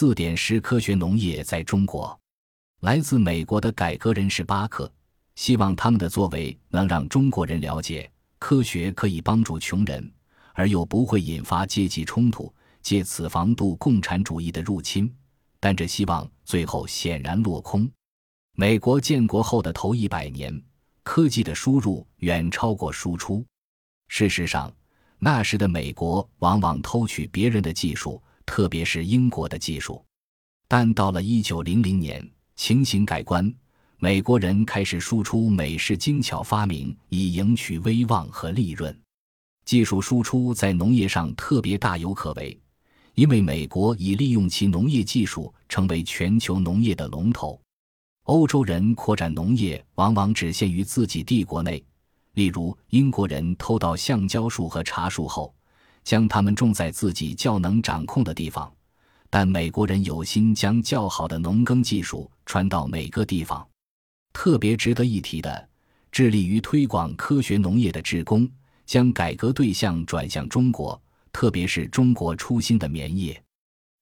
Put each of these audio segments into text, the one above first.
四点十科学农业在中国。来自美国的改革人士巴克希望他们的作为能让中国人了解科学可以帮助穷人，而又不会引发阶级冲突，借此防堵共产主义的入侵。但这希望最后显然落空。美国建国后的头一百年，科技的输入远超过输出。事实上，那时的美国往往偷取别人的技术，特别是英国的技术。但到了一九零零年，情形改观，美国人开始输出美式精巧发明，以赢取威望和利润。技术输出在农业上特别大有可为。因为美国已利用其农业技术成为全球农业的龙头，欧洲人扩展农业往往只限于自己帝国内。例如，英国人偷到橡胶树和茶树后，将它们种在自己较能掌控的地方；但美国人有心将较好的农耕技术传到每个地方。特别值得一提的，致力于推广科学农业的职工，将改革对象转向中国。特别是中国初兴的棉业。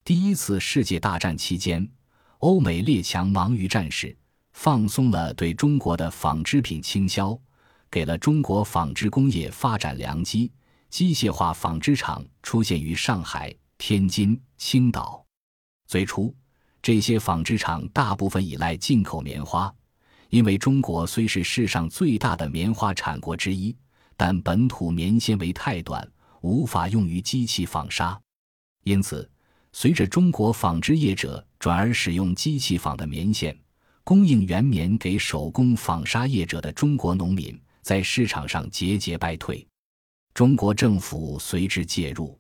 第一次世界大战期间，欧美列强忙于战事，放松了对中国的纺织品倾销，给了中国纺织工业发展良机。机械化纺织厂出现于上海、天津、青岛。最初，这些纺织厂大部分依赖进口棉花，因为中国虽是世上最大的棉花产国之一，但本土棉纤维太短。无法用于机器纺纱，因此，随着中国纺织业者转而使用机器纺的棉线，供应原棉给手工纺纱业者的中国农民在市场上节节败退。中国政府随之介入，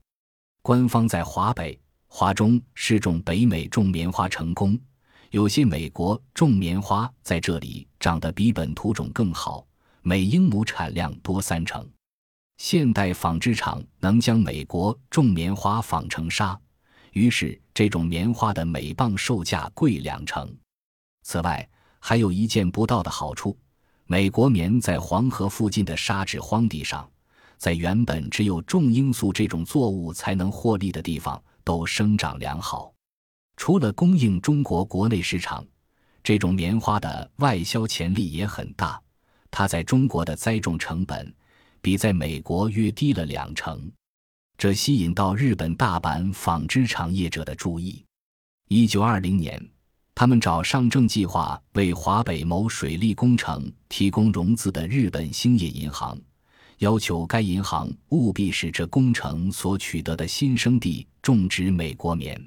官方在华北、华中试种北美种棉花成功，有些美国种棉花在这里长得比本土种更好，每英亩产量多三成。现代纺织厂能将美国种棉花纺成纱，于是这种棉花的每磅售价贵两成。此外，还有一件不到的好处：美国棉在黄河附近的沙质荒地上，在原本只有种罂粟这种作物才能获利的地方，都生长良好。除了供应中国国内市场，这种棉花的外销潜力也很大。它在中国的栽种成本。比在美国约低了两成，这吸引到日本大阪纺织厂业者的注意。一九二零年，他们找上正计划为华北某水利工程提供融资的日本兴业银行，要求该银行务必使这工程所取得的新生地种植美国棉。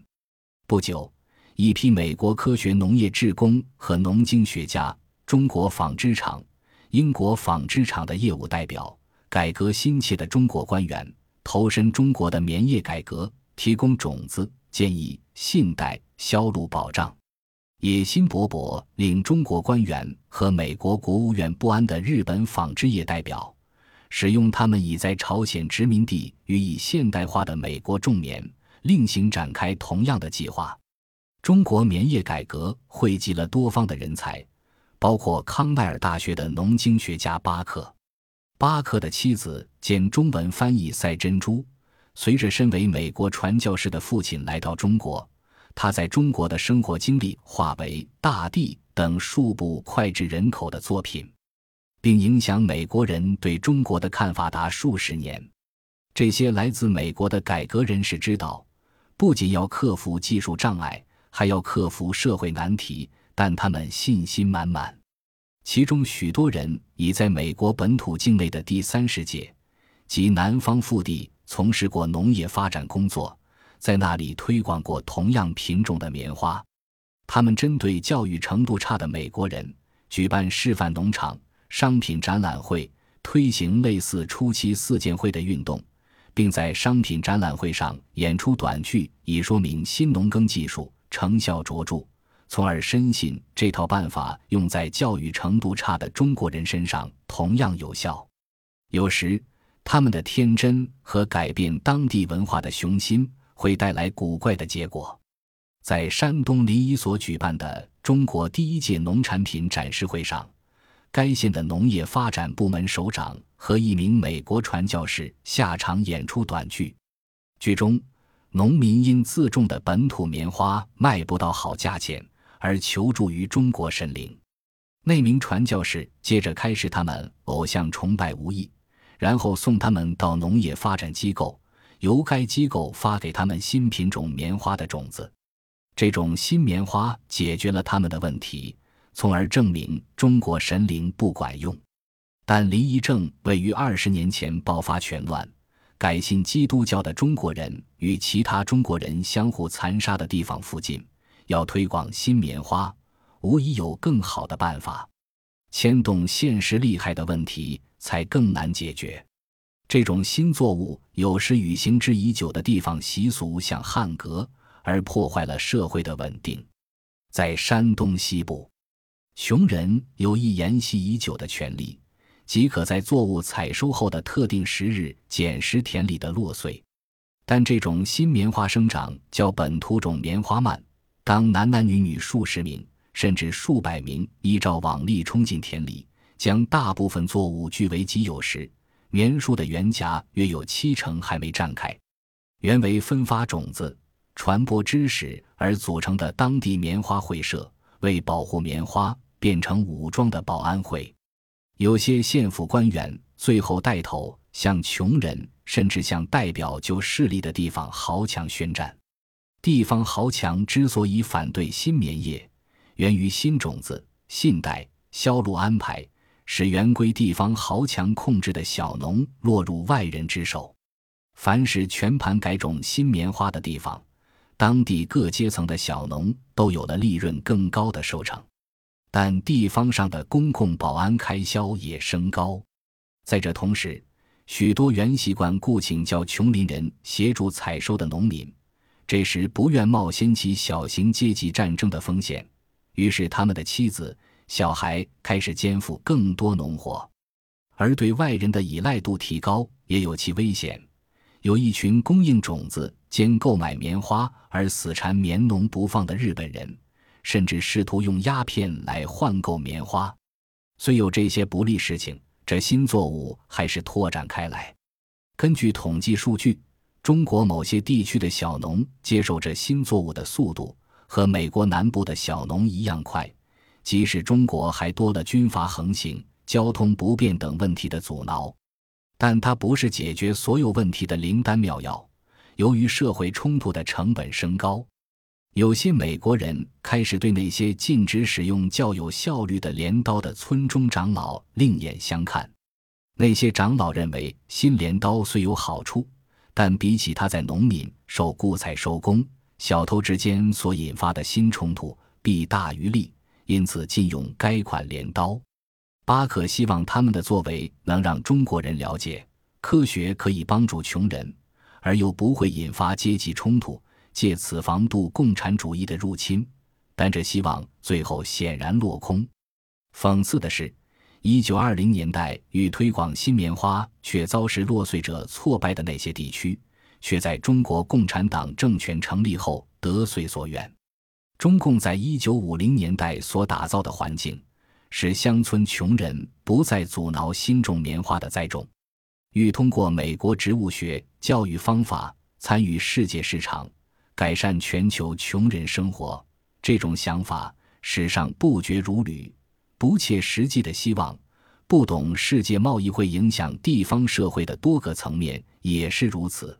不久，一批美国科学农业职工和农经学家、中国纺织厂、英国纺织厂的业务代表。改革心切的中国官员投身中国的棉业改革，提供种子、建议、信贷、销路保障，野心勃勃，令中国官员和美国国务院不安的日本纺织业代表，使用他们已在朝鲜殖民地予以现代化的美国种棉，另行展开同样的计划。中国棉业改革汇集了多方的人才，包括康奈尔大学的农经学家巴克。巴克的妻子兼中文翻译赛珍珠，随着身为美国传教士的父亲来到中国，他在中国的生活经历化为《大地》等数部脍炙人口的作品，并影响美国人对中国的看法达数十年。这些来自美国的改革人士知道，不仅要克服技术障碍，还要克服社会难题，但他们信心满满。其中许多人已在美国本土境内的第三世界及南方腹地从事过农业发展工作，在那里推广过同样品种的棉花。他们针对教育程度差的美国人，举办示范农场、商品展览会，推行类似初期四件会的运动，并在商品展览会上演出短剧，以说明新农耕技术成效卓著。从而深信这套办法用在教育程度差的中国人身上同样有效。有时，他们的天真和改变当地文化的雄心会带来古怪的结果。在山东临沂所举办的中国第一届农产品展示会上，该县的农业发展部门首长和一名美国传教士下场演出短剧。剧中。农民因自种的本土棉花卖不到好价钱，而求助于中国神灵。那名传教士接着开始他们偶像崇拜无益，然后送他们到农业发展机构，由该机构发给他们新品种棉花的种子。这种新棉花解决了他们的问题，从而证明中国神灵不管用。但临沂镇位于二十年前爆发全乱、改信基督教的中国人与其他中国人相互残杀的地方附近，要推广新棉花，无疑有更好的办法。牵动现实利害的问题才更难解决。这种新作物有时与行之已久的地方习俗相汉格，而破坏了社会的稳定。在山东西部，穷人有一沿袭已久的权利。即可在作物采收后的特定时日捡拾田里的落穗，但这种新棉花生长较本土种棉花慢。当男男女女数十名甚至数百名依照往例冲进田里，将大部分作物据为己有时，棉树的原荚约有七成还没绽开。原为分发种子、传播知识而组成的当地棉花会社，为保护棉花，变成武装的保安会。有些县府官员最后带头向穷人，甚至向代表就势力的地方豪强宣战。地方豪强之所以反对新棉业，源于新种子、信贷、销路安排，使原归地方豪强控制的小农落入外人之手。凡是全盘改种新棉花的地方，当地各阶层的小农都有了利润更高的收成。但地方上的公共保安开销也升高，在这同时，许多原习惯雇请较穷邻人协助采收的农民，这时不愿冒掀起小型阶级战争的风险，于是他们的妻子、小孩开始肩负更多农活，而对外人的依赖度提高也有其危险。有一群供应种子兼购买棉花而死缠棉农不放的日本人。甚至试图用鸦片来换购棉花，虽有这些不利事情，这新作物还是拓展开来。根据统计数据，中国某些地区的小农接受这新作物的速度和美国南部的小农一样快。即使中国还多了军阀横行、交通不便等问题的阻挠，但它不是解决所有问题的灵丹妙药。由于社会冲突的成本升高。有些美国人开始对那些禁止使用较有效率的镰刀的村中长老另眼相看。那些长老认为，新镰刀虽有好处，但比起他在农民受雇采收工、小偷之间所引发的新冲突，弊大于利，因此禁用该款镰刀。巴克希望他们的作为能让中国人了解，科学可以帮助穷人，而又不会引发阶级冲突。借此防度共产主义的入侵，但这希望最后显然落空。讽刺的是，一九二零年代欲推广新棉花却遭时落穗者挫败的那些地区，却在中国共产党政权成立后得遂所愿。中共在一九五零年代所打造的环境，使乡村穷人不再阻挠新种棉花的栽种，欲通过美国植物学教育方法参与世界市场。改善全球穷人生活，这种想法史上不绝如缕，不切实际的希望，不懂世界贸易会影响地方社会的多个层面，也是如此。